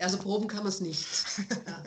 Also proben kann man es nicht. Ja.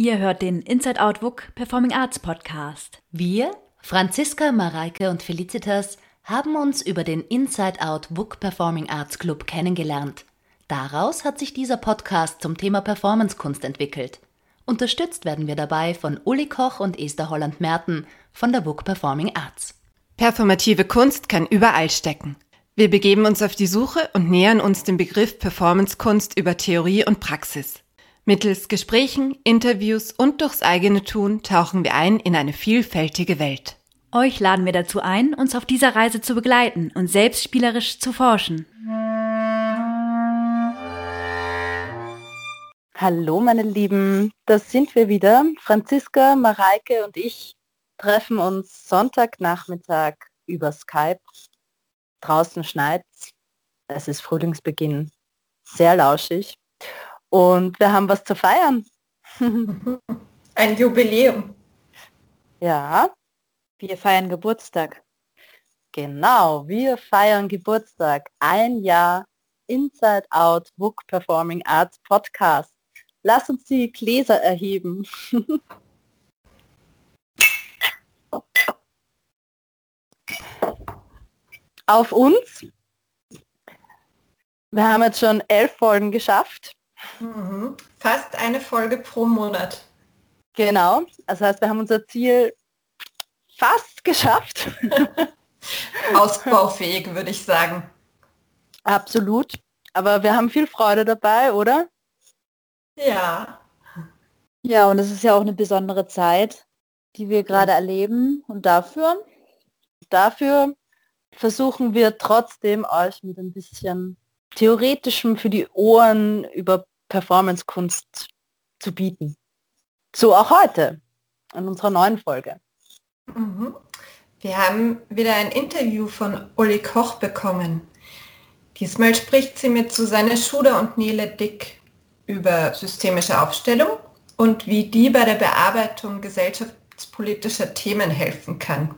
Ihr hört den Inside Out WUK Performing Arts Podcast. Wir, Franziska, Mareike und Felicitas, haben uns über den Inside Out WUK Performing Arts Club kennengelernt. Daraus hat sich dieser Podcast zum Thema Performancekunst entwickelt. Unterstützt werden wir dabei von Uli Koch und Esther Holland-Merten von der WUK Performing Arts. Performative Kunst kann überall stecken. Wir begeben uns auf die Suche und nähern uns dem Begriff Performancekunst über Theorie und Praxis. Mittels Gesprächen, Interviews und durchs eigene Tun tauchen wir ein in eine vielfältige Welt. Euch laden wir dazu ein, uns auf dieser Reise zu begleiten und selbst spielerisch zu forschen. Hallo meine Lieben, das sind wir wieder. Franziska, Mareike und ich treffen uns Sonntagnachmittag über Skype. Draußen schneit's. Es ist Frühlingsbeginn. Sehr lauschig. Und wir haben was zu feiern. Ein Jubiläum. Ja. Wir feiern Geburtstag. Genau, wir feiern Geburtstag. Ein Jahr Inside Out Book Performing Arts Podcast. Lass uns die Gläser erheben. Auf uns. Wir haben jetzt schon elf Folgen geschafft. Mhm. Fast eine Folge pro Monat. Genau. Das heißt, wir haben unser Ziel fast geschafft. Ausbaufähig, würde ich sagen. Absolut. Aber wir haben viel Freude dabei, oder? Ja. Ja, und es ist ja auch eine besondere Zeit, die wir gerade erleben. Und dafür? Dafür versuchen wir trotzdem euch mit ein bisschen theoretischem für die Ohren über Performancekunst zu bieten. So auch heute in unserer neuen Folge. Mhm. Wir haben wieder ein Interview von Uli Koch bekommen. Diesmal spricht sie mit Susanne Schuder und Nele Dick über systemische Aufstellung und wie die bei der Bearbeitung gesellschaftspolitischer Themen helfen kann.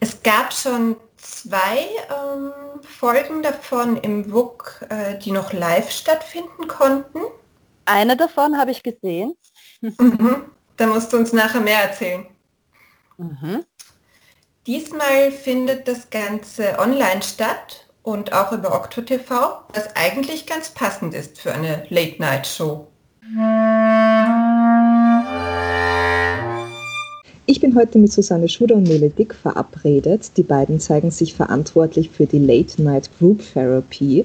Es gab schon zwei ähm, Folgen davon im WUK, äh, die noch live stattfinden konnten. Eine davon habe ich gesehen. Mhm. Da musst du uns nachher mehr erzählen. Mhm. Diesmal findet das Ganze online statt und auch über OctoTV, was eigentlich ganz passend ist für eine Late-Night-Show. Ich bin heute mit Susanne Schuder und Nele Dick verabredet. Die beiden zeigen sich verantwortlich für die Late Night Group Therapy,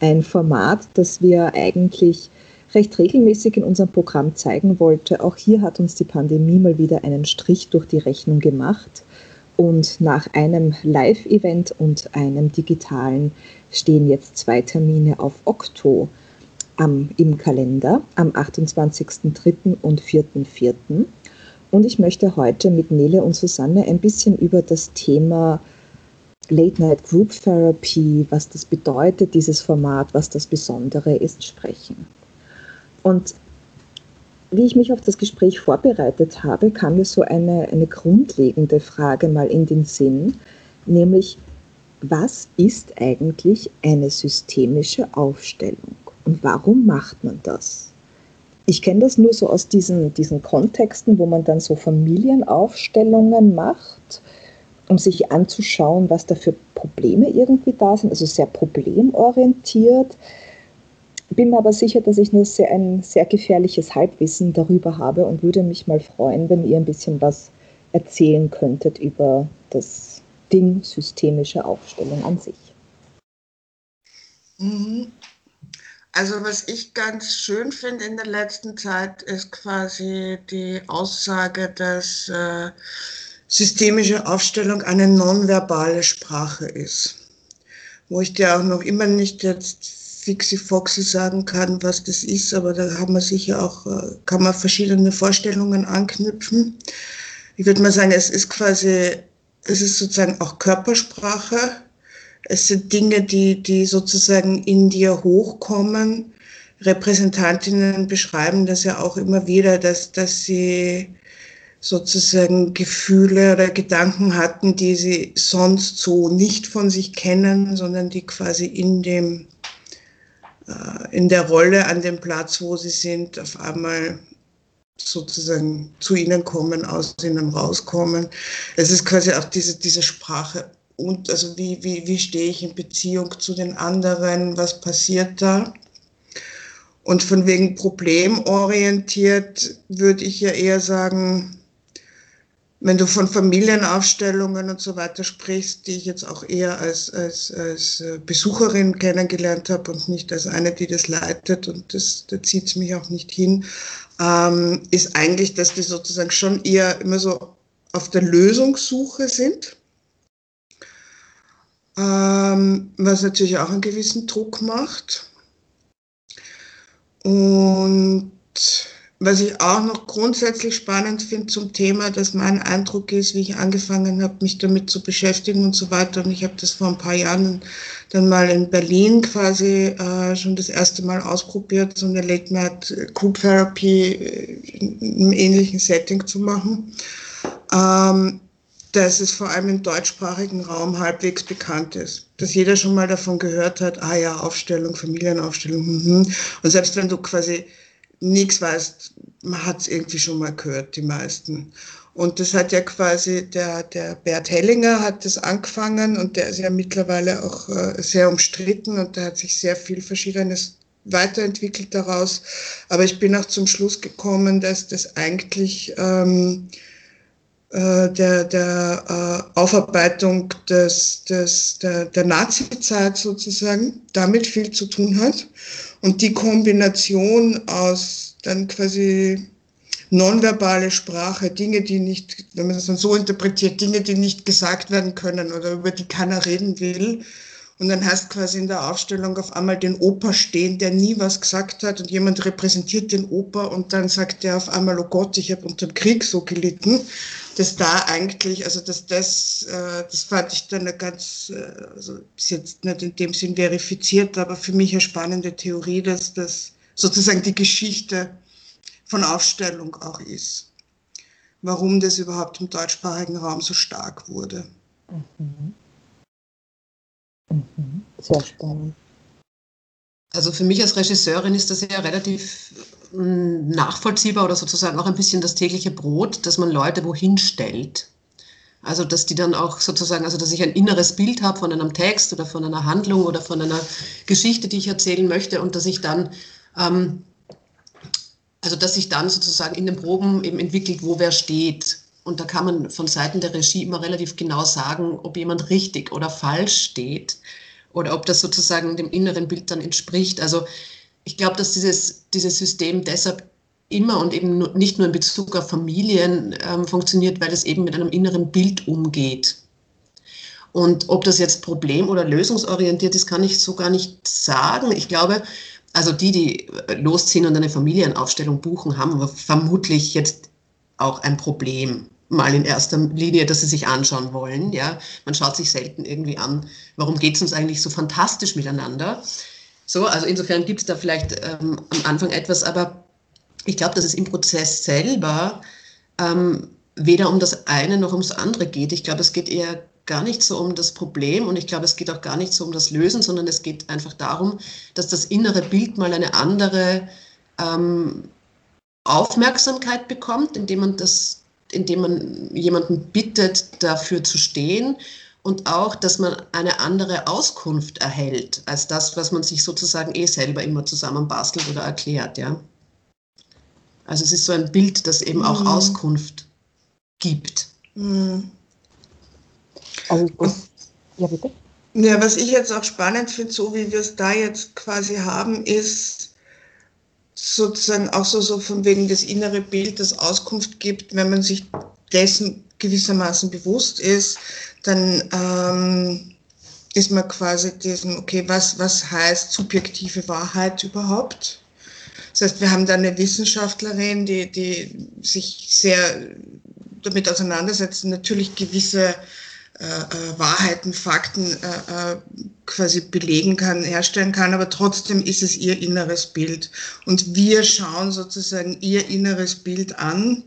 ein Format, das wir eigentlich recht regelmäßig in unserem Programm zeigen wollte. Auch hier hat uns die Pandemie mal wieder einen Strich durch die Rechnung gemacht. Und nach einem Live-Event und einem digitalen stehen jetzt zwei Termine auf Okto am, im Kalender am 28.03. und 4.04. Und ich möchte heute mit Nele und Susanne ein bisschen über das Thema Late Night Group Therapy, was das bedeutet, dieses Format, was das Besondere ist, sprechen. Und wie ich mich auf das Gespräch vorbereitet habe, kam mir so eine, eine grundlegende Frage mal in den Sinn, nämlich was ist eigentlich eine systemische Aufstellung und warum macht man das? Ich kenne das nur so aus diesen, diesen Kontexten, wo man dann so Familienaufstellungen macht, um sich anzuschauen, was da für Probleme irgendwie da sind, also sehr problemorientiert. Bin mir aber sicher, dass ich nur sehr, ein sehr gefährliches Halbwissen darüber habe und würde mich mal freuen, wenn ihr ein bisschen was erzählen könntet über das Ding systemische Aufstellung an sich. Mhm. Also was ich ganz schön finde in der letzten Zeit ist quasi die Aussage, dass äh, systemische Aufstellung eine nonverbale Sprache ist. Wo ich dir auch noch immer nicht jetzt fixi foxy sagen kann, was das ist, aber da haben wir sicher auch, äh, kann man verschiedene Vorstellungen anknüpfen. Ich würde mal sagen, es ist quasi, es ist sozusagen auch Körpersprache, es sind Dinge, die, die sozusagen in dir hochkommen. Repräsentantinnen beschreiben das ja auch immer wieder, dass, dass sie sozusagen Gefühle oder Gedanken hatten, die sie sonst so nicht von sich kennen, sondern die quasi in dem, in der Rolle an dem Platz, wo sie sind, auf einmal sozusagen zu ihnen kommen, aus ihnen rauskommen. Es ist quasi auch diese, diese Sprache und also wie, wie, wie stehe ich in Beziehung zu den anderen, was passiert da? Und von wegen problemorientiert würde ich ja eher sagen, wenn du von Familienaufstellungen und so weiter sprichst, die ich jetzt auch eher als, als, als äh, Besucherin kennengelernt habe und nicht als eine, die das leitet und das, da zieht es mich auch nicht hin, ähm, ist eigentlich, dass die sozusagen schon eher immer so auf der Lösungssuche sind, ähm, was natürlich auch einen gewissen Druck macht. Und was ich auch noch grundsätzlich spannend finde zum Thema, dass mein Eindruck ist, wie ich angefangen habe, mich damit zu beschäftigen und so weiter. Und ich habe das vor ein paar Jahren dann mal in Berlin quasi äh, schon das erste Mal ausprobiert, so eine Late Night Group Therapy in einem ähnlichen Setting zu machen. Ähm, dass es vor allem im deutschsprachigen Raum halbwegs bekannt ist. Dass jeder schon mal davon gehört hat, ah ja, Aufstellung, Familienaufstellung. Mhm. Und selbst wenn du quasi nichts weißt, man hat es irgendwie schon mal gehört, die meisten. Und das hat ja quasi der, der Bert Hellinger hat das angefangen und der ist ja mittlerweile auch äh, sehr umstritten und da hat sich sehr viel Verschiedenes weiterentwickelt daraus. Aber ich bin auch zum Schluss gekommen, dass das eigentlich ähm, äh, der, der äh, Aufarbeitung des, des, der, der Nazi-Zeit sozusagen damit viel zu tun hat. Und die Kombination aus dann quasi nonverbale Sprache, Dinge, die nicht, wenn man das dann so interpretiert, Dinge, die nicht gesagt werden können oder über die keiner reden will. Und dann heißt quasi in der Aufstellung auf einmal den Opa stehen, der nie was gesagt hat und jemand repräsentiert den Opa und dann sagt der auf einmal, oh Gott, ich habe unter dem Krieg so gelitten dass da eigentlich, also dass das, äh, das fand ich dann eine ganz, äh, also ist jetzt nicht in dem Sinn verifiziert, aber für mich eine spannende Theorie, dass das sozusagen die Geschichte von Aufstellung auch ist. Warum das überhaupt im deutschsprachigen Raum so stark wurde. Mhm. Mhm. Sehr spannend. Also für mich als Regisseurin ist das ja relativ hm, nachvollziehbar oder sozusagen auch ein bisschen das tägliche Brot, dass man Leute wohin stellt. Also dass die dann auch sozusagen, also dass ich ein inneres Bild habe von einem Text oder von einer Handlung oder von einer Geschichte, die ich erzählen möchte und dass ich dann, ähm, also dass sich dann sozusagen in den Proben eben entwickelt, wo wer steht. Und da kann man von Seiten der Regie immer relativ genau sagen, ob jemand richtig oder falsch steht oder ob das sozusagen dem inneren Bild dann entspricht. Also ich glaube, dass dieses, dieses System deshalb immer und eben nicht nur in Bezug auf Familien ähm, funktioniert, weil es eben mit einem inneren Bild umgeht. Und ob das jetzt problem- oder lösungsorientiert ist, kann ich so gar nicht sagen. Ich glaube, also die, die losziehen und eine Familienaufstellung buchen, haben vermutlich jetzt auch ein Problem mal in erster Linie, dass sie sich anschauen wollen. Ja, man schaut sich selten irgendwie an, warum geht es uns eigentlich so fantastisch miteinander. So, also insofern gibt es da vielleicht ähm, am Anfang etwas, aber ich glaube, dass es im Prozess selber ähm, weder um das eine noch ums andere geht. Ich glaube, es geht eher gar nicht so um das Problem und ich glaube, es geht auch gar nicht so um das Lösen, sondern es geht einfach darum, dass das innere Bild mal eine andere ähm, Aufmerksamkeit bekommt, indem man das indem man jemanden bittet, dafür zu stehen und auch, dass man eine andere Auskunft erhält als das, was man sich sozusagen eh selber immer zusammenbastelt oder erklärt, ja. Also es ist so ein Bild, das eben auch mhm. Auskunft gibt. Mhm. Also ja bitte. Ja, was ich jetzt auch spannend finde, so wie wir es da jetzt quasi haben, ist, sozusagen auch so, so von wegen das innere Bild, das Auskunft gibt, wenn man sich dessen gewissermaßen bewusst ist, dann ähm, ist man quasi diesen, okay, was, was heißt subjektive Wahrheit überhaupt? Das heißt, wir haben da eine Wissenschaftlerin, die, die sich sehr damit auseinandersetzt, natürlich gewisse Wahrheiten, Fakten äh, äh, quasi belegen kann, herstellen kann, aber trotzdem ist es ihr inneres Bild. Und wir schauen sozusagen ihr inneres Bild an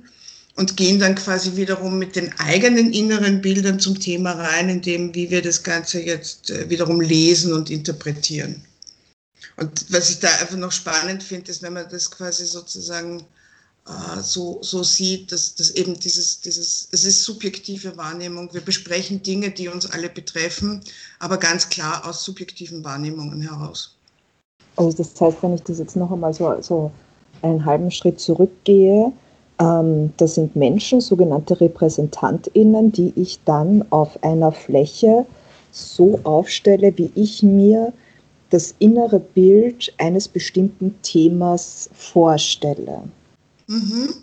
und gehen dann quasi wiederum mit den eigenen inneren Bildern zum Thema rein, in dem, wie wir das Ganze jetzt äh, wiederum lesen und interpretieren. Und was ich da einfach noch spannend finde, ist, wenn man das quasi sozusagen äh, so, so sieht, dass, dass eben dieses, dieses, es ist subjektive Wahrnehmung. Wir besprechen Dinge, die uns alle betreffen, aber ganz klar aus subjektiven Wahrnehmungen heraus. Also das heißt, wenn ich das jetzt noch einmal so, so einen halben Schritt zurückgehe, ähm, das sind Menschen, sogenannte RepräsentantInnen, die ich dann auf einer Fläche so aufstelle, wie ich mir das innere Bild eines bestimmten Themas vorstelle. Mhm.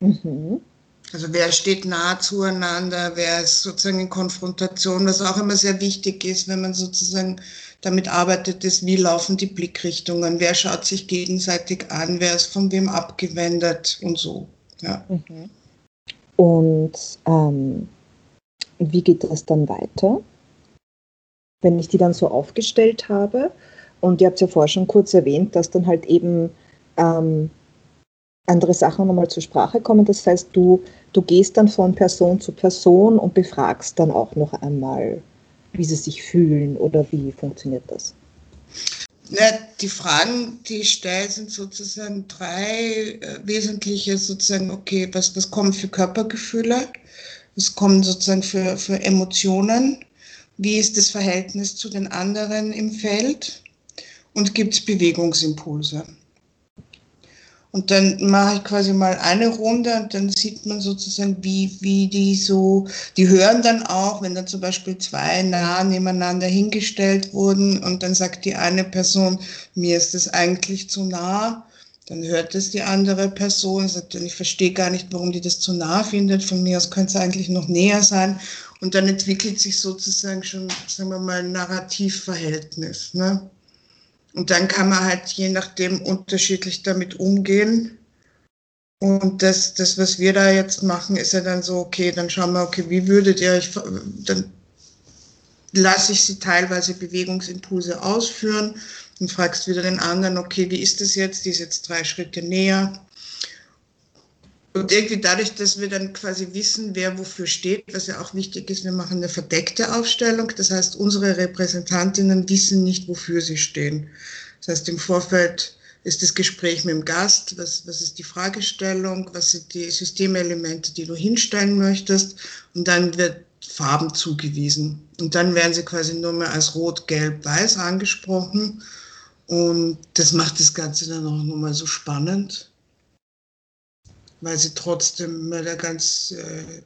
Mhm. Also wer steht nah zueinander, wer ist sozusagen in Konfrontation, was auch immer sehr wichtig ist, wenn man sozusagen damit arbeitet, ist, wie laufen die Blickrichtungen, wer schaut sich gegenseitig an, wer ist von wem abgewendet und so. Ja. Mhm. Und ähm, wie geht das dann weiter? Wenn ich die dann so aufgestellt habe, und ihr habt ja vorher schon kurz erwähnt, dass dann halt eben ähm, andere Sachen nochmal zur Sprache kommen. Das heißt, du, du gehst dann von Person zu Person und befragst dann auch noch einmal, wie sie sich fühlen oder wie funktioniert das? Ja, die Fragen, die ich stelle, sind sozusagen drei äh, wesentliche, sozusagen, okay, was, was kommen für Körpergefühle, was kommen sozusagen für, für Emotionen, wie ist das Verhältnis zu den anderen im Feld und gibt es Bewegungsimpulse. Und dann mache ich quasi mal eine Runde und dann sieht man sozusagen, wie, wie die so, die hören dann auch, wenn dann zum Beispiel zwei nah nebeneinander hingestellt wurden und dann sagt die eine Person, mir ist das eigentlich zu nah. Dann hört es die andere Person, sagt, ich verstehe gar nicht, warum die das zu nah findet. Von mir aus könnte es eigentlich noch näher sein. Und dann entwickelt sich sozusagen schon, sagen wir mal, ein Narrativverhältnis. Ne? Und dann kann man halt je nachdem unterschiedlich damit umgehen. Und das, das, was wir da jetzt machen, ist ja dann so, okay, dann schauen wir, okay, wie würdet ihr euch, dann lasse ich sie teilweise Bewegungsimpulse ausführen und fragst wieder den anderen, okay, wie ist das jetzt? Die ist jetzt drei Schritte näher. Und irgendwie dadurch, dass wir dann quasi wissen, wer wofür steht, was ja auch wichtig ist, wir machen eine verdeckte Aufstellung. Das heißt, unsere Repräsentantinnen wissen nicht, wofür sie stehen. Das heißt, im Vorfeld ist das Gespräch mit dem Gast, was, was ist die Fragestellung, was sind die Systemelemente, die du hinstellen möchtest. Und dann wird Farben zugewiesen. Und dann werden sie quasi nur mehr als rot, gelb, weiß angesprochen. Und das macht das Ganze dann auch nochmal so spannend weil sie trotzdem da ganz äh,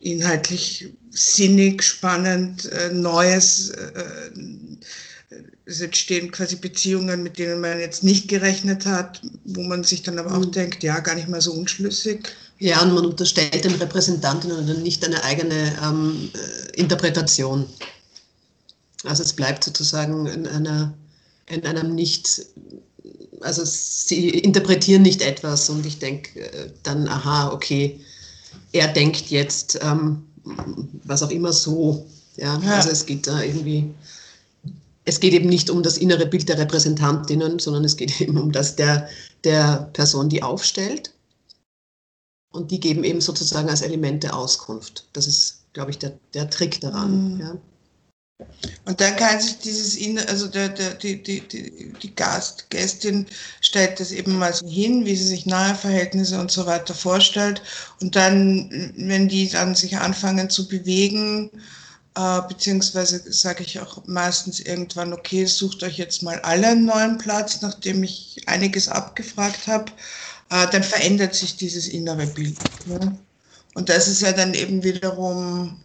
inhaltlich sinnig, spannend, äh, Neues. Äh, es entstehen quasi Beziehungen, mit denen man jetzt nicht gerechnet hat, wo man sich dann aber auch mhm. denkt, ja, gar nicht mal so unschlüssig. Ja, und man unterstellt den Repräsentanten dann nicht eine eigene ähm, äh, Interpretation. Also es bleibt sozusagen in, einer, in einem nicht also sie interpretieren nicht etwas und ich denke äh, dann, aha, okay, er denkt jetzt, ähm, was auch immer so. Ja? ja? Also es geht da irgendwie, es geht eben nicht um das innere Bild der Repräsentantinnen, sondern es geht eben um das der, der Person, die aufstellt. Und die geben eben sozusagen als Elemente Auskunft. Das ist, glaube ich, der, der Trick daran. Mhm. Ja? Und dann kann sich dieses, also der, der, die, die, die, Gast, Gästin stellt das eben mal so hin, wie sie sich nahe Verhältnisse und so weiter vorstellt. Und dann, wenn die dann sich anfangen zu bewegen, äh, beziehungsweise sage ich auch meistens irgendwann, okay, sucht euch jetzt mal alle einen neuen Platz, nachdem ich einiges abgefragt habe, äh, dann verändert sich dieses innere Bild. Ne? Und das ist ja dann eben wiederum,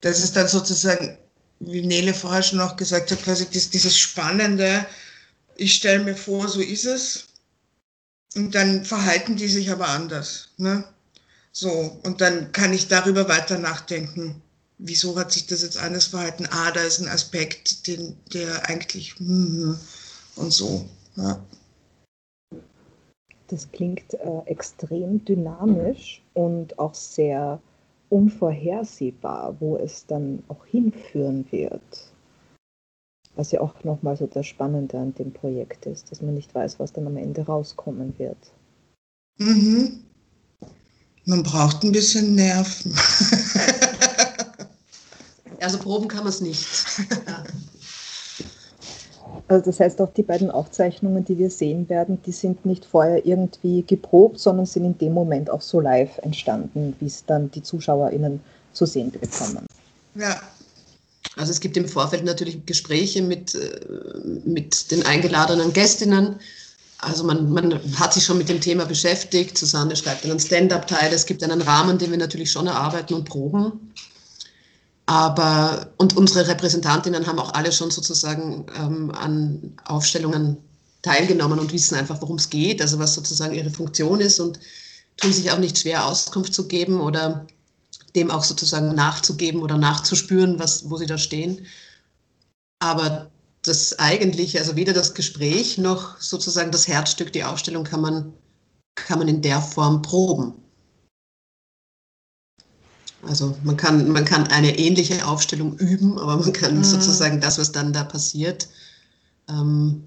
das ist dann sozusagen wie Nele vorher schon auch gesagt hat, quasi dieses Spannende, ich stelle mir vor, so ist es. Und dann verhalten die sich aber anders. Ne? So, und dann kann ich darüber weiter nachdenken. Wieso hat sich das jetzt anders verhalten? Ah, da ist ein Aspekt, den, der eigentlich hm, und so. Ja. Das klingt äh, extrem dynamisch und auch sehr unvorhersehbar, wo es dann auch hinführen wird. Was ja auch nochmal so das Spannende an dem Projekt ist, dass man nicht weiß, was dann am Ende rauskommen wird. Mhm. Man braucht ein bisschen Nerven. also proben kann man es nicht. Ja. Also das heißt auch die beiden Aufzeichnungen, die wir sehen werden, die sind nicht vorher irgendwie geprobt, sondern sind in dem Moment auch so live entstanden, wie es dann die ZuschauerInnen zu sehen bekommen. Ja. Also es gibt im Vorfeld natürlich Gespräche mit, äh, mit den eingeladenen Gästinnen. Also man, man hat sich schon mit dem Thema beschäftigt. Susanne schreibt einen Stand-up-Teil. Es gibt einen Rahmen, den wir natürlich schon erarbeiten und proben. Aber, und unsere Repräsentantinnen haben auch alle schon sozusagen ähm, an Aufstellungen teilgenommen und wissen einfach, worum es geht, also was sozusagen ihre Funktion ist und tun sich auch nicht schwer, Auskunft zu geben oder dem auch sozusagen nachzugeben oder nachzuspüren, was, wo sie da stehen. Aber das eigentliche, also weder das Gespräch noch sozusagen das Herzstück, die Aufstellung kann man, kann man in der Form proben. Also man kann, man kann eine ähnliche Aufstellung üben, aber man kann mhm. sozusagen das, was dann da passiert, ähm,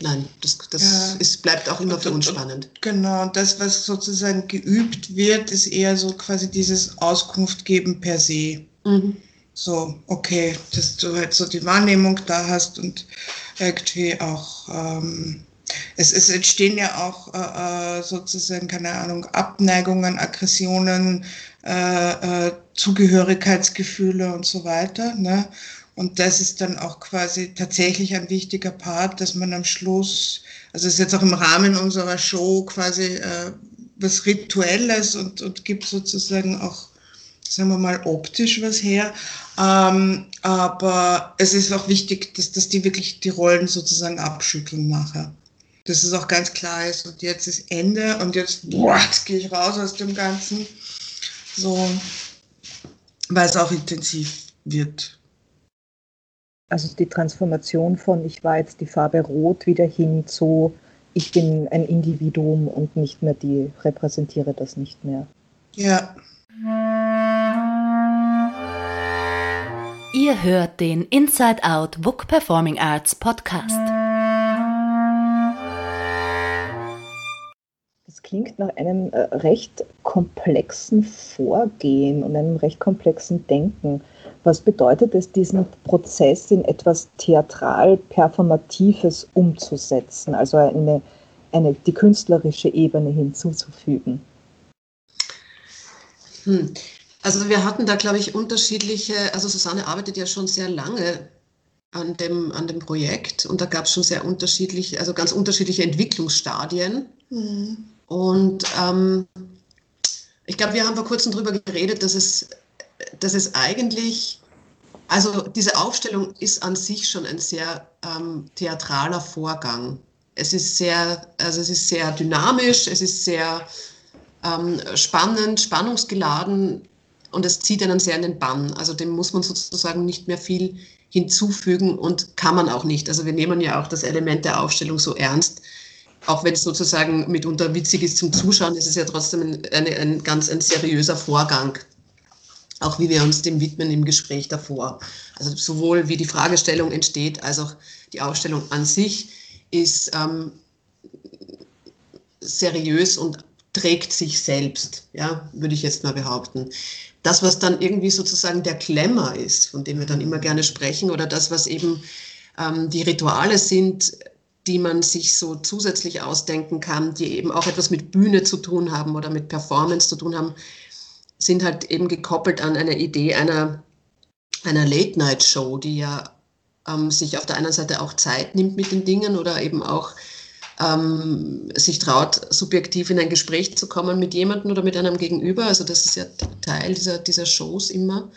nein, das, das ja. ist, bleibt auch immer für uns spannend. Genau, das, was sozusagen geübt wird, ist eher so quasi dieses Auskunft geben per se. Mhm. So, okay, dass du halt so die Wahrnehmung da hast und irgendwie auch ähm, es, es, entstehen ja auch äh, äh sozusagen, keine Ahnung, Abneigungen, Aggressionen, äh, äh, Zugehörigkeitsgefühle und so weiter. Ne? Und das ist dann auch quasi tatsächlich ein wichtiger Part, dass man am Schluss, also es ist jetzt auch im Rahmen unserer Show quasi äh, was Rituelles und, und gibt sozusagen auch, sagen wir mal, optisch was her. Ähm, aber es ist auch wichtig, dass, dass die wirklich die Rollen sozusagen abschütteln nachher. Dass es auch ganz klar ist, und jetzt ist Ende und jetzt, boah, jetzt gehe ich raus aus dem Ganzen so, weil es auch intensiv wird. Also die Transformation von ich war jetzt die Farbe Rot wieder hin zu ich bin ein Individuum und nicht mehr die, repräsentiere das nicht mehr. Ja. Ihr hört den Inside Out Book Performing Arts Podcast. Klingt nach einem äh, recht komplexen Vorgehen und einem recht komplexen Denken. Was bedeutet es, diesen Prozess in etwas theatral-performatives umzusetzen, also eine, eine, die künstlerische Ebene hinzuzufügen? Hm. Also wir hatten da, glaube ich, unterschiedliche, also Susanne arbeitet ja schon sehr lange an dem, an dem Projekt und da gab es schon sehr unterschiedliche, also ganz unterschiedliche Entwicklungsstadien. Mhm. Und ähm, ich glaube, wir haben vor kurzem darüber geredet, dass es, dass es eigentlich, also diese Aufstellung ist an sich schon ein sehr ähm, theatraler Vorgang. Es ist sehr, also es ist sehr dynamisch, es ist sehr ähm, spannend, spannungsgeladen und es zieht einen sehr in den Bann. Also dem muss man sozusagen nicht mehr viel hinzufügen und kann man auch nicht. Also wir nehmen ja auch das Element der Aufstellung so ernst, auch wenn es sozusagen mitunter witzig ist zum Zuschauen, ist es ja trotzdem ein, ein, ein ganz ein seriöser Vorgang. Auch wie wir uns dem widmen im Gespräch davor. Also sowohl wie die Fragestellung entsteht, als auch die Ausstellung an sich ist ähm, seriös und trägt sich selbst, ja, würde ich jetzt mal behaupten. Das, was dann irgendwie sozusagen der Klemmer ist, von dem wir dann immer gerne sprechen, oder das, was eben ähm, die Rituale sind, die man sich so zusätzlich ausdenken kann, die eben auch etwas mit Bühne zu tun haben oder mit Performance zu tun haben, sind halt eben gekoppelt an eine Idee einer, einer Late-Night-Show, die ja ähm, sich auf der einen Seite auch Zeit nimmt mit den Dingen oder eben auch ähm, sich traut, subjektiv in ein Gespräch zu kommen mit jemandem oder mit einem Gegenüber. Also das ist ja Teil dieser, dieser Shows immer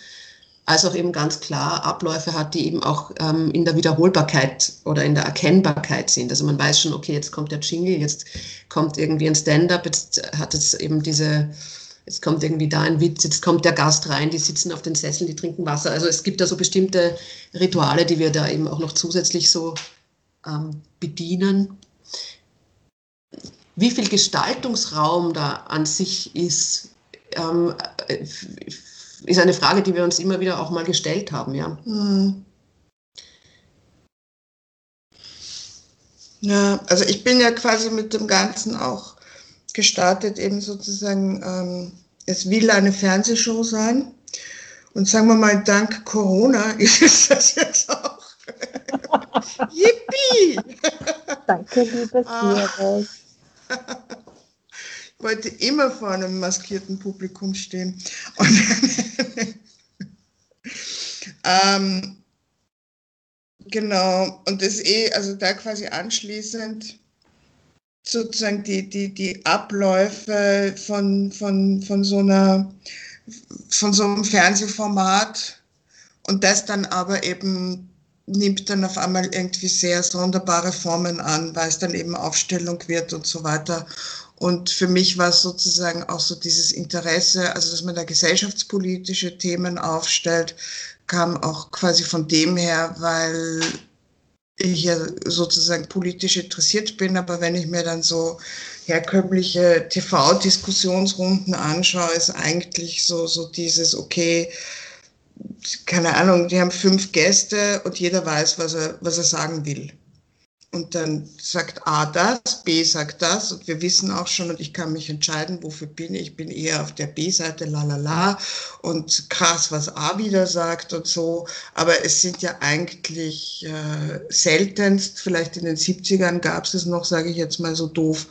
als auch eben ganz klar Abläufe hat, die eben auch ähm, in der Wiederholbarkeit oder in der Erkennbarkeit sind. Also man weiß schon, okay, jetzt kommt der Jingle, jetzt kommt irgendwie ein Stand-up, jetzt hat es eben diese, jetzt kommt irgendwie da ein Witz, jetzt kommt der Gast rein, die sitzen auf den Sesseln, die trinken Wasser. Also es gibt da so bestimmte Rituale, die wir da eben auch noch zusätzlich so ähm, bedienen. Wie viel Gestaltungsraum da an sich ist, ähm, ist eine Frage, die wir uns immer wieder auch mal gestellt haben, ja. Hm. Ja, also ich bin ja quasi mit dem Ganzen auch gestartet, eben sozusagen, ähm, es will eine Fernsehshow sein. Und sagen wir mal, dank Corona ist es das jetzt auch. Yippie! Danke, liebes Virus. Wollte immer vor einem maskierten Publikum stehen. ähm, genau, und das eh, also da quasi anschließend sozusagen die, die, die Abläufe von, von, von so einer von so einem Fernsehformat und das dann aber eben nimmt dann auf einmal irgendwie sehr sonderbare Formen an, weil es dann eben Aufstellung wird und so weiter. Und für mich war es sozusagen auch so dieses Interesse, also dass man da gesellschaftspolitische Themen aufstellt, kam auch quasi von dem her, weil ich ja sozusagen politisch interessiert bin, aber wenn ich mir dann so herkömmliche TV-Diskussionsrunden anschaue, ist eigentlich so, so dieses, okay, keine Ahnung, die haben fünf Gäste und jeder weiß, was er, was er sagen will. Und dann sagt A das, B sagt das und wir wissen auch schon und ich kann mich entscheiden, wofür bin ich. Ich bin eher auf der B-Seite, la la la und krass, was A wieder sagt und so. Aber es sind ja eigentlich äh, seltenst, vielleicht in den 70ern gab es es noch, sage ich jetzt mal so doof,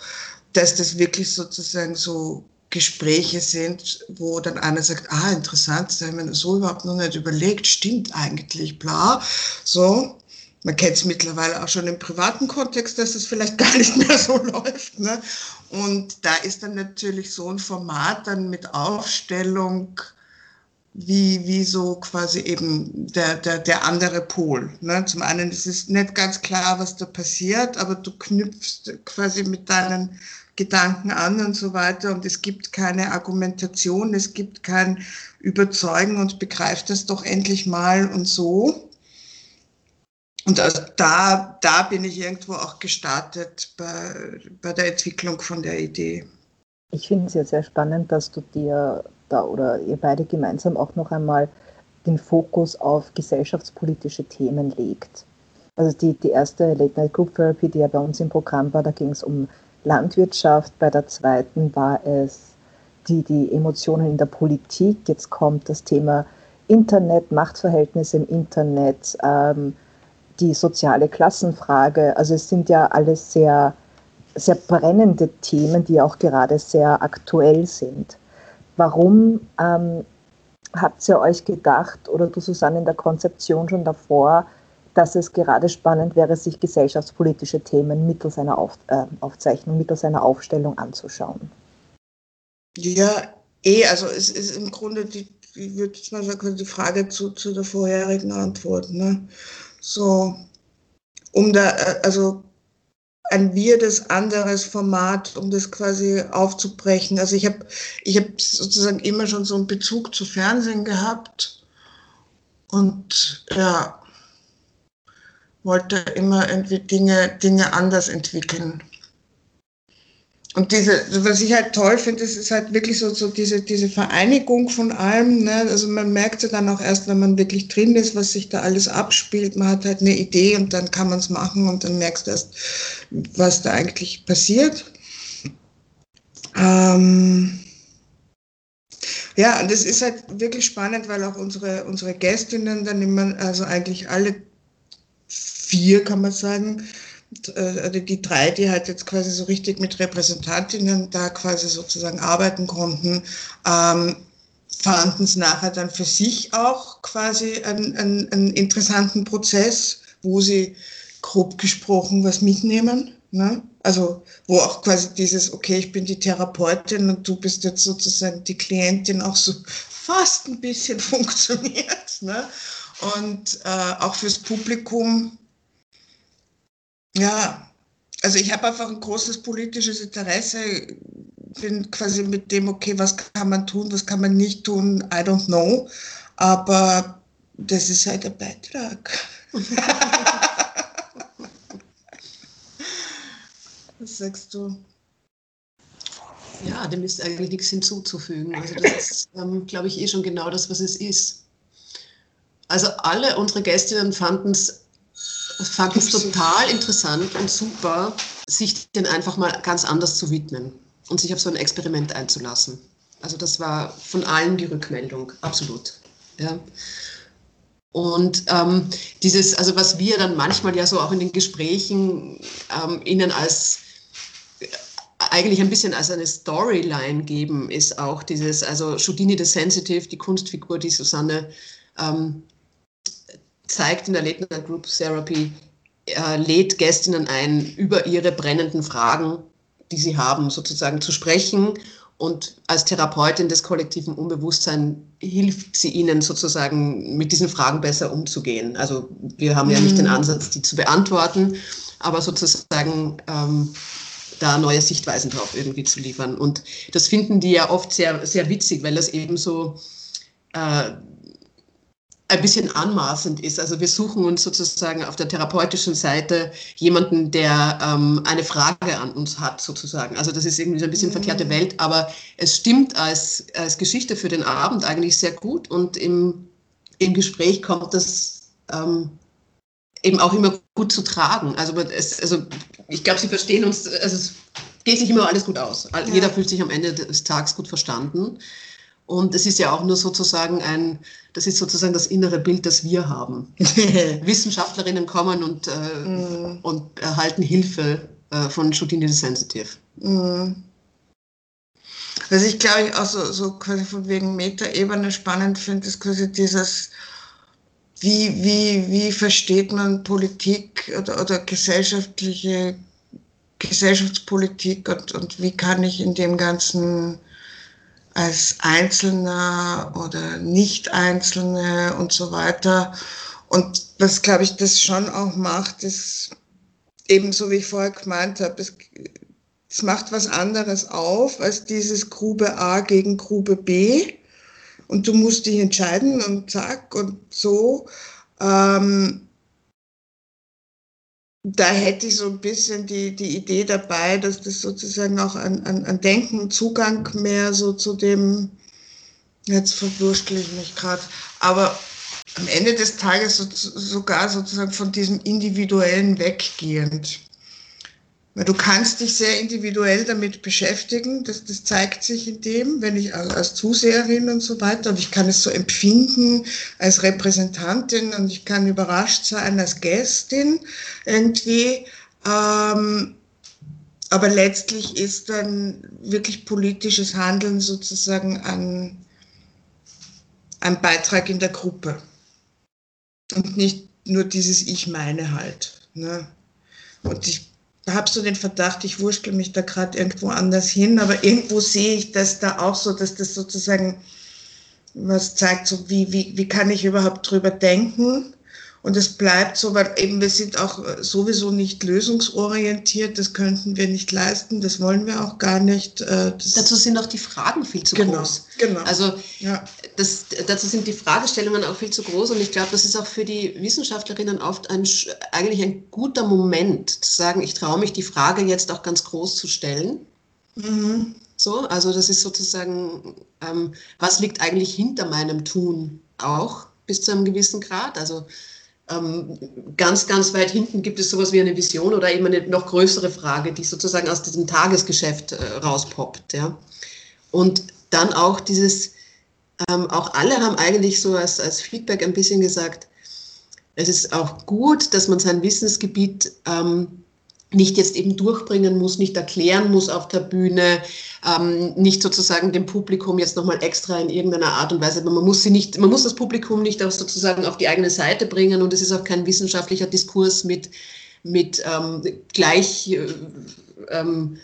dass das wirklich sozusagen so Gespräche sind, wo dann einer sagt, ah, interessant, das haben wir so überhaupt noch nicht überlegt, stimmt eigentlich, bla, so. Man kennt es mittlerweile auch schon im privaten Kontext, dass es vielleicht gar nicht mehr so läuft. Ne? Und da ist dann natürlich so ein Format dann mit Aufstellung, wie, wie so quasi eben der, der, der andere Pol. Ne? Zum einen ist es nicht ganz klar, was da passiert, aber du knüpfst quasi mit deinen Gedanken an und so weiter und es gibt keine Argumentation, es gibt kein Überzeugen und begreift das doch endlich mal und so. Und da, da bin ich irgendwo auch gestartet bei, bei der Entwicklung von der Idee. Ich finde es ja sehr spannend, dass du dir da oder ihr beide gemeinsam auch noch einmal den Fokus auf gesellschaftspolitische Themen legt. Also die, die erste Late Night Group Therapy, die ja bei uns im Programm war, da ging es um Landwirtschaft, bei der zweiten war es die, die Emotionen in der Politik. Jetzt kommt das Thema Internet, Machtverhältnisse im Internet, ähm, die soziale Klassenfrage. Also es sind ja alles sehr, sehr brennende Themen, die auch gerade sehr aktuell sind. Warum ähm, habt ihr euch gedacht, oder du Susanne in der Konzeption schon davor, dass es gerade spannend wäre, sich gesellschaftspolitische Themen mittels einer Auf, äh, Aufzeichnung, mittels einer Aufstellung anzuschauen. Ja, eh, also es ist im Grunde die, ich würde mal sagen, die Frage zu, zu der vorherigen Antwort. Ne? So, um da, äh, also ein weirdes anderes Format, um das quasi aufzubrechen. Also ich habe ich hab sozusagen immer schon so einen Bezug zu Fernsehen gehabt und ja, wollte immer irgendwie Dinge, Dinge anders entwickeln. Und diese, was ich halt toll finde, ist, ist halt wirklich so, so diese, diese Vereinigung von allem. Ne? Also man merkt ja dann auch erst, wenn man wirklich drin ist, was sich da alles abspielt. Man hat halt eine Idee und dann kann man es machen und dann merkst du erst, was da eigentlich passiert. Ähm ja, und das ist halt wirklich spannend, weil auch unsere, unsere Gästinnen dann immer, also eigentlich alle vier, kann man sagen. Also die drei, die halt jetzt quasi so richtig mit Repräsentantinnen da quasi sozusagen arbeiten konnten, ähm, fanden es nachher dann für sich auch quasi einen, einen, einen interessanten Prozess, wo sie grob gesprochen was mitnehmen. Ne? Also wo auch quasi dieses, okay, ich bin die Therapeutin und du bist jetzt sozusagen die Klientin auch so fast ein bisschen funktioniert. Ne? Und äh, auch fürs Publikum ja, also ich habe einfach ein großes politisches Interesse, bin quasi mit dem, okay, was kann man tun, was kann man nicht tun, I don't know. Aber das ist halt ein Beitrag. was sagst du? Ja, dem ist eigentlich nichts hinzuzufügen. Also das ist, ähm, glaube ich, eh schon genau das, was es ist. Also alle unsere Gästinnen fanden es fand es total interessant und super, sich den einfach mal ganz anders zu widmen und sich auf so ein Experiment einzulassen. Also das war von allen die Rückmeldung, absolut. Ja. Und ähm, dieses, also was wir dann manchmal ja so auch in den Gesprächen ähm, ihnen als eigentlich ein bisschen als eine Storyline geben, ist auch dieses, also Houdini the Sensitive, die Kunstfigur, die Susanne ähm, zeigt in der Late Night Group Therapy, äh, lädt Gästinnen ein, über ihre brennenden Fragen, die sie haben, sozusagen zu sprechen. Und als Therapeutin des kollektiven Unbewusstseins hilft sie ihnen sozusagen mit diesen Fragen besser umzugehen. Also wir haben ja nicht den mhm. Ansatz, die zu beantworten, aber sozusagen ähm, da neue Sichtweisen drauf irgendwie zu liefern. Und das finden die ja oft sehr, sehr witzig, weil das eben so äh, ein bisschen anmaßend ist. Also wir suchen uns sozusagen auf der therapeutischen Seite jemanden, der ähm, eine Frage an uns hat, sozusagen. Also das ist irgendwie so ein bisschen mhm. verkehrte Welt, aber es stimmt als, als Geschichte für den Abend eigentlich sehr gut und im, im Gespräch kommt das ähm, eben auch immer gut zu tragen. Also, es, also ich glaube, Sie verstehen uns, also es geht sich immer alles gut aus. Ja. Jeder fühlt sich am Ende des Tages gut verstanden. Und es ist ja auch nur sozusagen ein, das ist sozusagen das innere Bild, das wir haben. Wissenschaftlerinnen kommen und, äh, mm. und erhalten Hilfe äh, von Shooting the Sensitive. Mm. Was ich glaube ich auch so, so quasi von wegen Metaebene spannend finde, ist quasi dieses, wie, wie, wie versteht man Politik oder, oder gesellschaftliche Gesellschaftspolitik und, und wie kann ich in dem ganzen als Einzelner oder Nicht-Einzelne und so weiter. Und was, glaube ich, das schon auch macht, ist ebenso wie ich vorher gemeint habe, es, es macht was anderes auf als dieses Grube A gegen Grube B. Und du musst dich entscheiden und zack und so. Ähm, da hätte ich so ein bisschen die, die Idee dabei, dass das sozusagen auch an, an, an Denken, Zugang mehr so zu dem, jetzt verwurschtel ich mich gerade, aber am Ende des Tages so, sogar sozusagen von diesem Individuellen weggehend. Du kannst dich sehr individuell damit beschäftigen, das, das zeigt sich in dem, wenn ich als Zuseherin und so weiter, und ich kann es so empfinden als Repräsentantin und ich kann überrascht sein als Gästin irgendwie. Ähm, aber letztlich ist dann wirklich politisches Handeln sozusagen ein, ein Beitrag in der Gruppe. Und nicht nur dieses Ich meine halt. Ne? Und ich habe so den Verdacht, ich wurschtel mich da gerade irgendwo anders hin, aber irgendwo sehe ich das da auch so, dass das sozusagen was zeigt, so wie, wie, wie kann ich überhaupt drüber denken und es bleibt so, weil eben wir sind auch äh, sowieso nicht lösungsorientiert, das könnten wir nicht leisten, das wollen wir auch gar nicht. Äh, dazu sind auch die Fragen viel zu genau, groß. Genau. Also ja. das, dazu sind die Fragestellungen auch viel zu groß und ich glaube, das ist auch für die Wissenschaftlerinnen oft ein, eigentlich ein guter Moment zu sagen, ich traue mich die Frage jetzt auch ganz groß zu stellen. Mhm. So, also das ist sozusagen, ähm, was liegt eigentlich hinter meinem Tun auch bis zu einem gewissen Grad. Also ganz, ganz weit hinten gibt es sowas wie eine Vision oder eben eine noch größere Frage, die sozusagen aus diesem Tagesgeschäft äh, rauspoppt. Ja? Und dann auch dieses, ähm, auch alle haben eigentlich so als, als Feedback ein bisschen gesagt, es ist auch gut, dass man sein Wissensgebiet ähm, nicht jetzt eben durchbringen muss, nicht erklären muss auf der Bühne, ähm, nicht sozusagen dem Publikum jetzt nochmal extra in irgendeiner Art und Weise, man muss sie nicht, man muss das Publikum nicht auch sozusagen auf die eigene Seite bringen und es ist auch kein wissenschaftlicher Diskurs mit, mit ähm, gleich äh, ähm,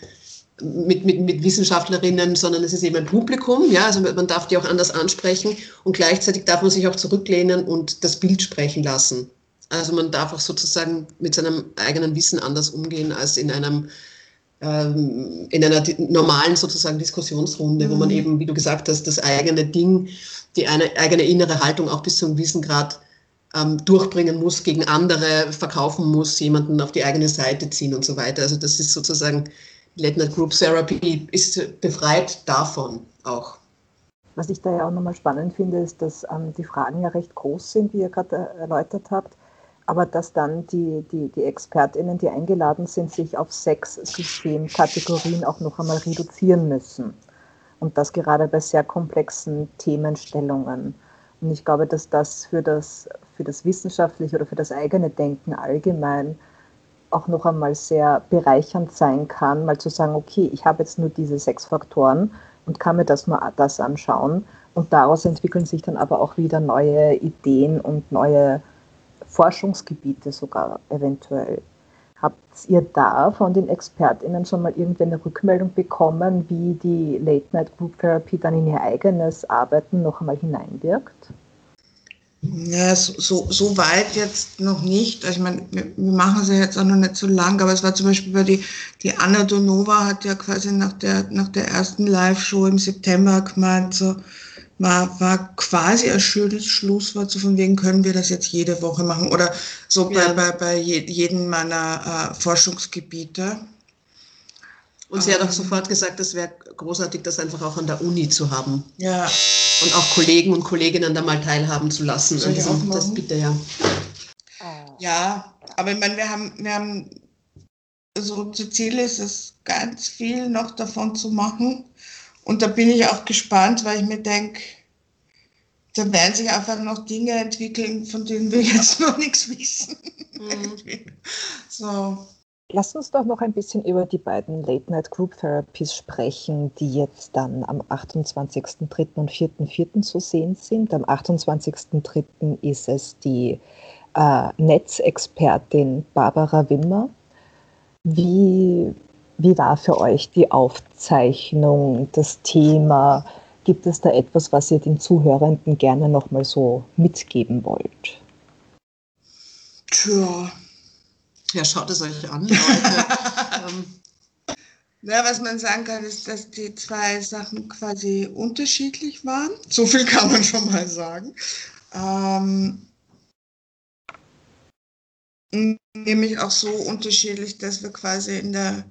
mit, mit, mit Wissenschaftlerinnen, sondern es ist eben ein Publikum, ja, also man darf die auch anders ansprechen und gleichzeitig darf man sich auch zurücklehnen und das Bild sprechen lassen. Also man darf auch sozusagen mit seinem eigenen Wissen anders umgehen als in einem ähm, in einer normalen sozusagen Diskussionsrunde, mhm. wo man mhm. eben, wie du gesagt hast, das eigene Ding, die eine, eigene innere Haltung auch bis zu einem gewissen Grad ähm, durchbringen muss, gegen andere verkaufen muss, jemanden auf die eigene Seite ziehen und so weiter. Also das ist sozusagen Late Night Group Therapy ist befreit davon auch. Was ich da ja auch nochmal spannend finde, ist, dass ähm, die Fragen ja recht groß sind, wie ihr gerade erläutert habt, aber dass dann die, die, die ExpertInnen, die eingeladen sind, sich auf sechs Systemkategorien auch noch einmal reduzieren müssen. Und das gerade bei sehr komplexen Themenstellungen. Und ich glaube, dass das für das, für das wissenschaftliche oder für das eigene Denken allgemein auch noch einmal sehr bereichernd sein kann, mal zu sagen, okay, ich habe jetzt nur diese sechs Faktoren und kann mir das nur das anschauen. Und daraus entwickeln sich dann aber auch wieder neue Ideen und neue Forschungsgebiete sogar eventuell. Habt ihr da von den ExpertInnen schon mal irgendeine Rückmeldung bekommen, wie die Late Night Group Therapy dann in ihr eigenes Arbeiten noch einmal hineinwirkt? Ja, so, so, weit jetzt noch nicht. Also ich meine, wir, machen sie jetzt auch noch nicht so lang, aber es war zum Beispiel bei die, die Anna Donova hat ja quasi nach der, nach der ersten Live-Show im September gemeint, so, war, war quasi ein schönes Schlusswort, so von wegen können wir das jetzt jede Woche machen oder so ja. bei, bei, bei jedem meiner äh, Forschungsgebiete. Und sie hat auch ähm. sofort gesagt, es wäre großartig, das einfach auch an der Uni zu haben. Ja. Und auch Kollegen und Kolleginnen da mal teilhaben zu lassen. Soll ich also, das bitte, ja. Ja, aber ich meine, wir haben, wir haben, also unser Ziel ist es, ganz viel noch davon zu machen. Und da bin ich auch gespannt, weil ich mir denke, da werden sich einfach noch Dinge entwickeln, von denen wir jetzt noch nichts wissen. Mhm. so. Lass uns doch noch ein bisschen über die beiden Late Night Group Therapies sprechen, die jetzt dann am 28.03. und 4.04. zu sehen sind. Am 28.03. ist es die äh, Netzexpertin Barbara Wimmer. Wie, wie war für euch die Aufzeichnung, das Thema? Gibt es da etwas, was ihr den Zuhörenden gerne nochmal so mitgeben wollt? Tja, ja, schaut es euch an, Leute. ähm. Ja, was man sagen kann, ist, dass die zwei Sachen quasi unterschiedlich waren. So viel kann man schon mal sagen. Ähm, nämlich auch so unterschiedlich, dass wir quasi in der,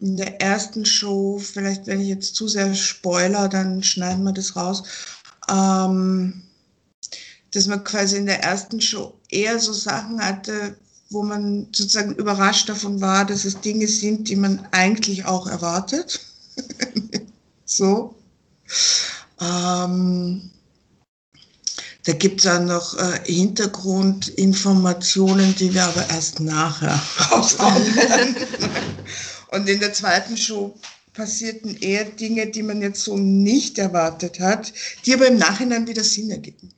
in der ersten Show, vielleicht wenn ich jetzt zu sehr spoiler, dann schneiden wir das raus, ähm, dass man quasi in der ersten Show eher so Sachen hatte, wo man sozusagen überrascht davon war, dass es Dinge sind, die man eigentlich auch erwartet. so. Ähm, da gibt es dann noch äh, Hintergrundinformationen, die wir aber erst nachher rausfinden. Und in der zweiten Show passierten eher Dinge, die man jetzt so nicht erwartet hat, die aber im Nachhinein wieder Sinn ergeben.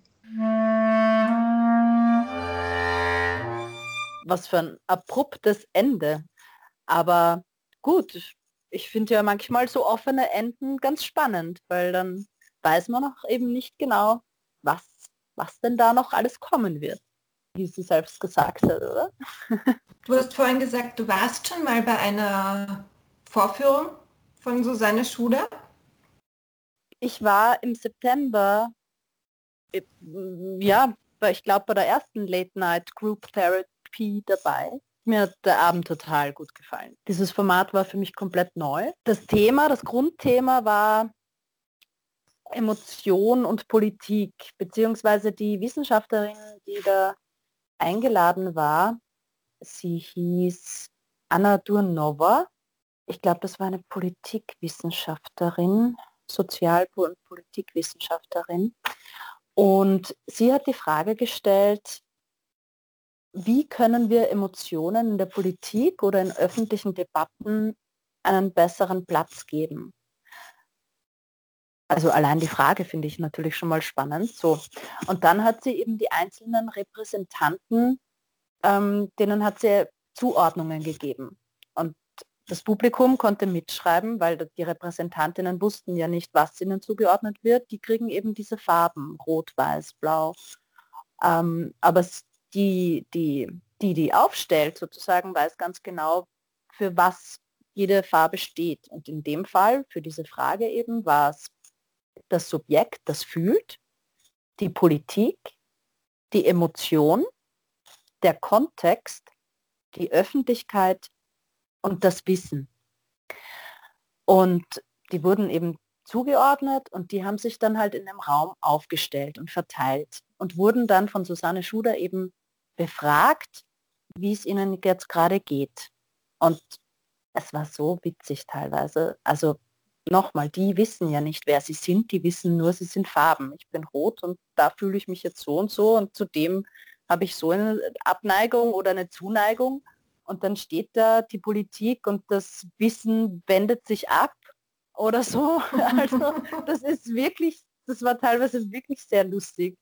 was für ein abruptes Ende. Aber gut, ich finde ja manchmal so offene Enden ganz spannend, weil dann weiß man auch eben nicht genau, was, was denn da noch alles kommen wird, wie sie selbst gesagt hat, oder? Du hast vorhin gesagt, du warst schon mal bei einer Vorführung von Susanne Schuder? Ich war im September, äh, ja, ich glaube bei der ersten Late Night Group Therapy dabei. Mir hat der Abend total gut gefallen. Dieses Format war für mich komplett neu. Das Thema, das Grundthema war Emotion und Politik, beziehungsweise die Wissenschaftlerin, die da eingeladen war, sie hieß Anna Durnova. Ich glaube, das war eine Politikwissenschaftlerin, Sozial- und Politikwissenschaftlerin. Und sie hat die Frage gestellt, wie können wir Emotionen in der Politik oder in öffentlichen Debatten einen besseren Platz geben? Also allein die Frage finde ich natürlich schon mal spannend. So. Und dann hat sie eben die einzelnen Repräsentanten, ähm, denen hat sie Zuordnungen gegeben. Und das Publikum konnte mitschreiben, weil die Repräsentantinnen wussten ja nicht, was ihnen zugeordnet wird. Die kriegen eben diese Farben, rot, weiß, blau. Ähm, aber die, die, die, die aufstellt, sozusagen weiß ganz genau, für was jede Farbe steht. Und in dem Fall, für diese Frage eben, war es das Subjekt, das fühlt, die Politik, die Emotion, der Kontext, die Öffentlichkeit und das Wissen. Und die wurden eben zugeordnet und die haben sich dann halt in dem Raum aufgestellt und verteilt und wurden dann von Susanne Schuder eben befragt, wie es ihnen jetzt gerade geht. Und es war so witzig teilweise. Also nochmal, die wissen ja nicht, wer sie sind, die wissen nur, sie sind Farben. Ich bin rot und da fühle ich mich jetzt so und so und zudem habe ich so eine Abneigung oder eine Zuneigung. Und dann steht da die Politik und das Wissen wendet sich ab oder so. Also das ist wirklich, das war teilweise wirklich sehr lustig.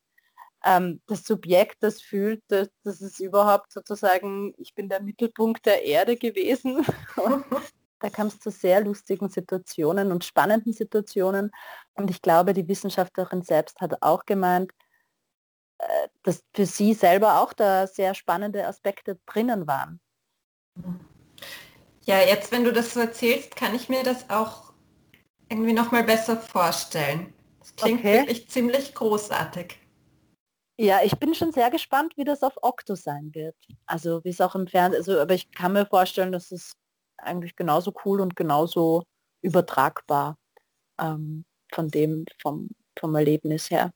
Ähm, das Subjekt, das fühlt, das, das ist überhaupt sozusagen, ich bin der Mittelpunkt der Erde gewesen. da kam es zu sehr lustigen Situationen und spannenden Situationen. Und ich glaube, die Wissenschaftlerin selbst hat auch gemeint, äh, dass für sie selber auch da sehr spannende Aspekte drinnen waren. Ja, jetzt, wenn du das so erzählst, kann ich mir das auch irgendwie noch mal besser vorstellen. Das klingt okay. wirklich ziemlich großartig. Ja, ich bin schon sehr gespannt, wie das auf Octo sein wird. Also wie es auch im Fernsehen, also, aber ich kann mir vorstellen, dass es eigentlich genauso cool und genauso übertragbar ähm, von dem, vom, vom Erlebnis her.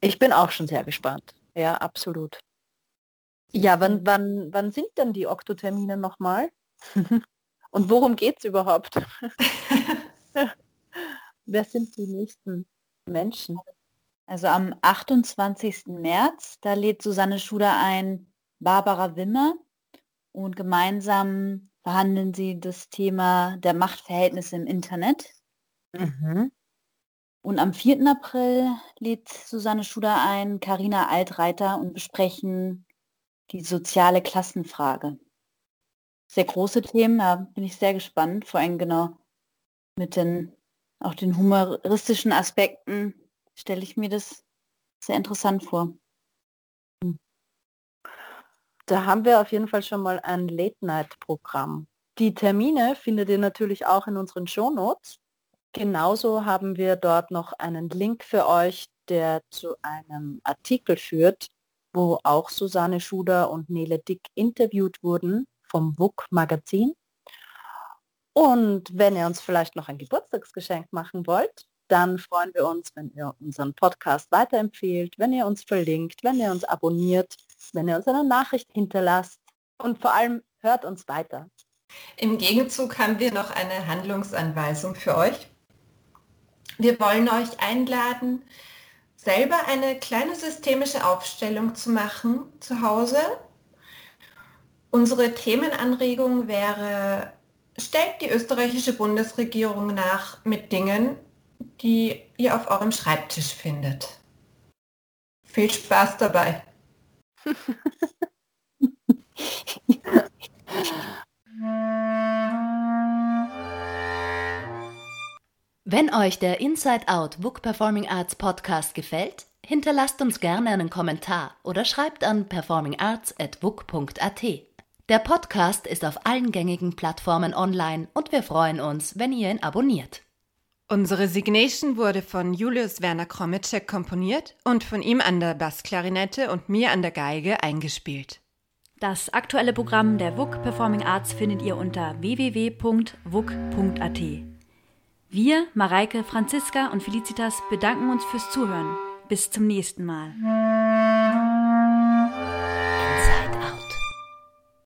Ich bin auch schon sehr gespannt. Ja, absolut. Ja, wann, wann, wann sind denn die Oktotermine nochmal? und worum geht es überhaupt? Wer sind die nächsten Menschen? Also am 28. März, da lädt Susanne Schuder ein Barbara Wimmer und gemeinsam behandeln sie das Thema der Machtverhältnisse im Internet. Mhm. Und am 4. April lädt Susanne Schuder ein, Karina Altreiter und besprechen die soziale Klassenfrage. Sehr große Themen, da bin ich sehr gespannt, vor allem genau mit den auch den humoristischen Aspekten stelle ich mir das sehr interessant vor. Da haben wir auf jeden Fall schon mal ein Late-Night-Programm. Die Termine findet ihr natürlich auch in unseren Shownotes. Genauso haben wir dort noch einen Link für euch, der zu einem Artikel führt, wo auch Susanne Schuder und Nele Dick interviewt wurden vom WUK Magazin. Und wenn ihr uns vielleicht noch ein Geburtstagsgeschenk machen wollt, dann freuen wir uns, wenn ihr unseren Podcast weiterempfehlt, wenn ihr uns verlinkt, wenn ihr uns abonniert, wenn ihr uns eine Nachricht hinterlasst und vor allem hört uns weiter. Im Gegenzug haben wir noch eine Handlungsanweisung für euch. Wir wollen euch einladen, selber eine kleine systemische Aufstellung zu machen zu Hause. Unsere Themenanregung wäre stellt die österreichische Bundesregierung nach mit Dingen, die ihr auf eurem Schreibtisch findet. Viel Spaß dabei. Wenn euch der Inside Out Book Performing Arts Podcast gefällt, hinterlasst uns gerne einen Kommentar oder schreibt an performingarts.book.at. Der Podcast ist auf allen gängigen Plattformen online und wir freuen uns, wenn ihr ihn abonniert. Unsere Signation wurde von Julius Werner Kromitschek komponiert und von ihm an der Bassklarinette und mir an der Geige eingespielt. Das aktuelle Programm der WUK Performing Arts findet ihr unter www.wuk.at. Wir, Mareike, Franziska und Felicitas bedanken uns fürs Zuhören. Bis zum nächsten Mal.